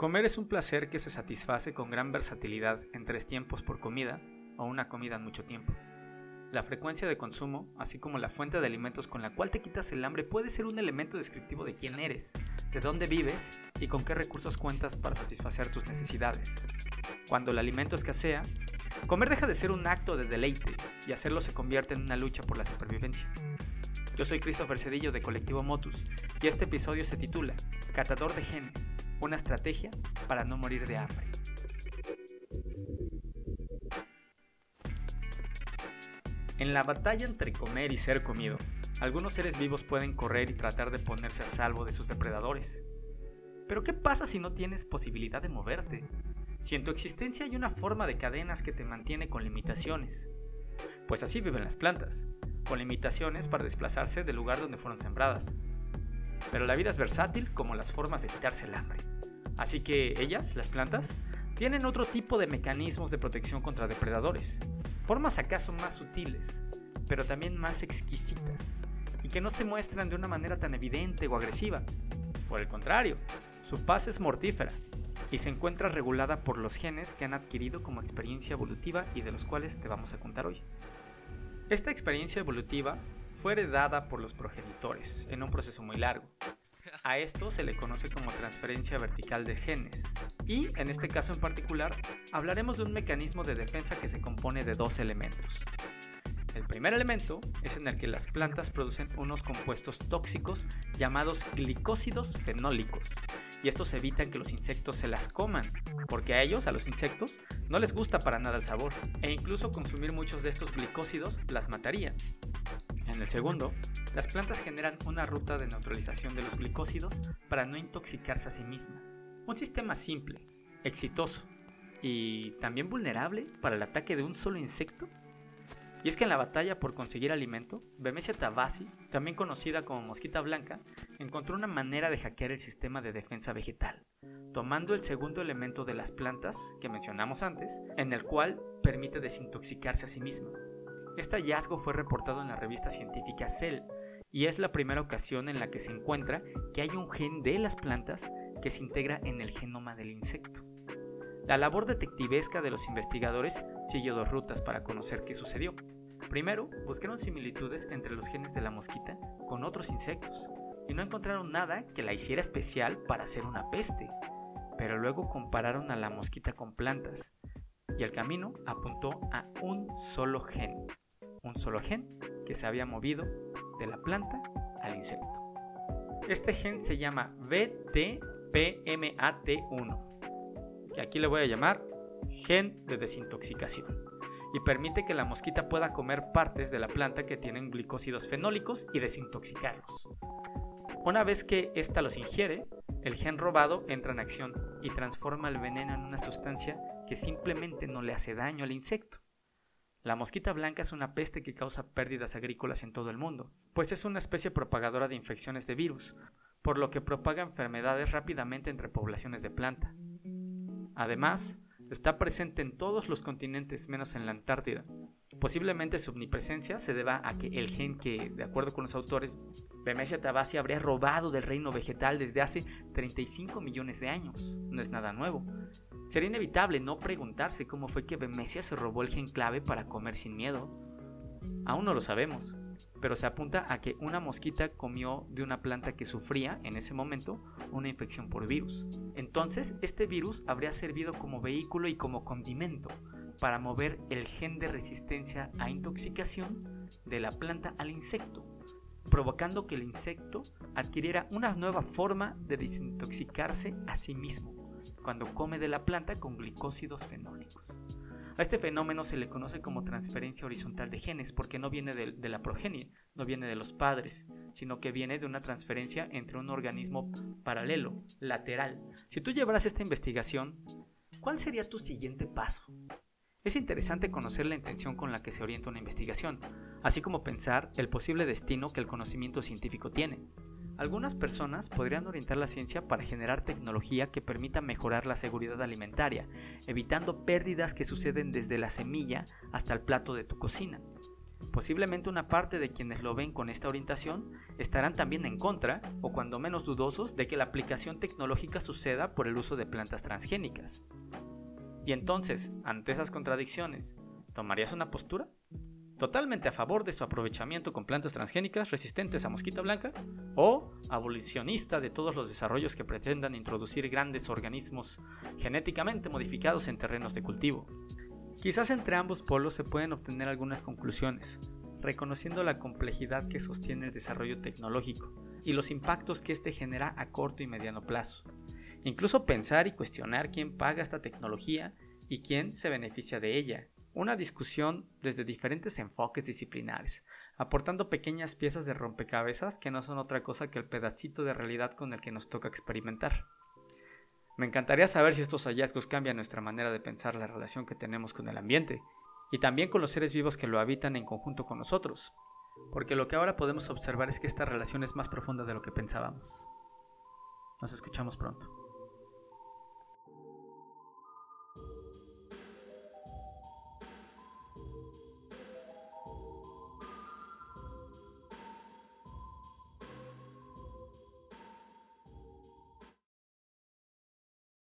Comer es un placer que se satisface con gran versatilidad en tres tiempos por comida o una comida en mucho tiempo. La frecuencia de consumo, así como la fuente de alimentos con la cual te quitas el hambre, puede ser un elemento descriptivo de quién eres, de dónde vives y con qué recursos cuentas para satisfacer tus necesidades. Cuando el alimento escasea, comer deja de ser un acto de deleite y hacerlo se convierte en una lucha por la supervivencia. Yo soy Christopher Cedillo de Colectivo Motus y este episodio se titula Catador de genes, una estrategia para no morir de hambre. En la batalla entre comer y ser comido, algunos seres vivos pueden correr y tratar de ponerse a salvo de sus depredadores. Pero ¿qué pasa si no tienes posibilidad de moverte? Si en tu existencia hay una forma de cadenas que te mantiene con limitaciones. Pues así viven las plantas, con limitaciones para desplazarse del lugar donde fueron sembradas. Pero la vida es versátil como las formas de quitarse el hambre. Así que ellas, las plantas, tienen otro tipo de mecanismos de protección contra depredadores, formas acaso más sutiles, pero también más exquisitas, y que no se muestran de una manera tan evidente o agresiva. Por el contrario, su paz es mortífera y se encuentra regulada por los genes que han adquirido como experiencia evolutiva y de los cuales te vamos a contar hoy. Esta experiencia evolutiva fue heredada por los progenitores en un proceso muy largo. A esto se le conoce como transferencia vertical de genes. Y en este caso en particular hablaremos de un mecanismo de defensa que se compone de dos elementos. El primer elemento es en el que las plantas producen unos compuestos tóxicos llamados glicósidos fenólicos, y estos evitan que los insectos se las coman, porque a ellos, a los insectos, no les gusta para nada el sabor, e incluso consumir muchos de estos glicósidos las mataría. En el segundo, las plantas generan una ruta de neutralización de los glicósidos para no intoxicarse a sí misma. Un sistema simple, exitoso y también vulnerable para el ataque de un solo insecto. Y es que en la batalla por conseguir alimento, Bemesia tabasi, también conocida como mosquita blanca, encontró una manera de hackear el sistema de defensa vegetal, tomando el segundo elemento de las plantas que mencionamos antes, en el cual permite desintoxicarse a sí misma. Este hallazgo fue reportado en la revista científica Cell y es la primera ocasión en la que se encuentra que hay un gen de las plantas que se integra en el genoma del insecto. La labor detectivesca de los investigadores siguió dos rutas para conocer qué sucedió. Primero, buscaron similitudes entre los genes de la mosquita con otros insectos y no encontraron nada que la hiciera especial para ser una peste. Pero luego compararon a la mosquita con plantas y el camino apuntó a un solo gen, un solo gen que se había movido de la planta al insecto. Este gen se llama VTPMAT1, que aquí le voy a llamar gen de desintoxicación, y permite que la mosquita pueda comer partes de la planta que tienen glicósidos fenólicos y desintoxicarlos. Una vez que ésta los ingiere, el gen robado entra en acción y transforma el veneno en una sustancia que simplemente no le hace daño al insecto. La mosquita blanca es una peste que causa pérdidas agrícolas en todo el mundo, pues es una especie propagadora de infecciones de virus, por lo que propaga enfermedades rápidamente entre poblaciones de planta. Además, está presente en todos los continentes menos en la Antártida. Posiblemente su omnipresencia se deba a que el gen que, de acuerdo con los autores, Bemesia tabasi habría robado del reino vegetal desde hace 35 millones de años. No es nada nuevo. Sería inevitable no preguntarse cómo fue que Bemesia se robó el gen clave para comer sin miedo. Aún no lo sabemos, pero se apunta a que una mosquita comió de una planta que sufría en ese momento una infección por virus. Entonces, este virus habría servido como vehículo y como condimento para mover el gen de resistencia a intoxicación de la planta al insecto, provocando que el insecto adquiriera una nueva forma de desintoxicarse a sí mismo cuando come de la planta con glicósidos fenólicos. A este fenómeno se le conoce como transferencia horizontal de genes porque no viene de, la progenie, no viene de los padres, sino que viene de una transferencia entre un organismo paralelo, lateral. Si tú llevaras esta investigación, ¿cuál sería tu siguiente paso? Es interesante conocer la intención con la que se orienta una investigación, así como pensar el posible destino que el conocimiento científico tiene. Algunas personas podrían orientar la ciencia para generar tecnología que permita mejorar la seguridad alimentaria, evitando pérdidas que suceden desde la semilla hasta el plato de tu cocina. Posiblemente una parte de quienes lo ven con esta orientación estarán también en contra, o cuando menos dudosos, de que la aplicación tecnológica suceda por el uso de plantas transgénicas. Y entonces, ante esas contradicciones, ¿tomarías una postura? ¿Totalmente a favor de su aprovechamiento con plantas transgénicas resistentes a mosquita blanca? ¿O abolicionista de todos los desarrollos que pretendan introducir grandes organismos genéticamente modificados en terrenos de cultivo? Quizás entre ambos polos se pueden obtener algunas conclusiones, reconociendo la complejidad que sostiene el desarrollo tecnológico y los impactos que éste genera a corto y mediano plazo. Incluso pensar y cuestionar quién paga esta tecnología y quién se beneficia de ella. Una discusión desde diferentes enfoques disciplinares, aportando pequeñas piezas de rompecabezas que no son otra cosa que el pedacito de realidad con el que nos toca experimentar. Me encantaría saber si estos hallazgos cambian nuestra manera de pensar la relación que tenemos con el ambiente y también con los seres vivos que lo habitan en conjunto con nosotros, porque lo que ahora podemos observar es que esta relación es más profunda de lo que pensábamos. Nos escuchamos pronto.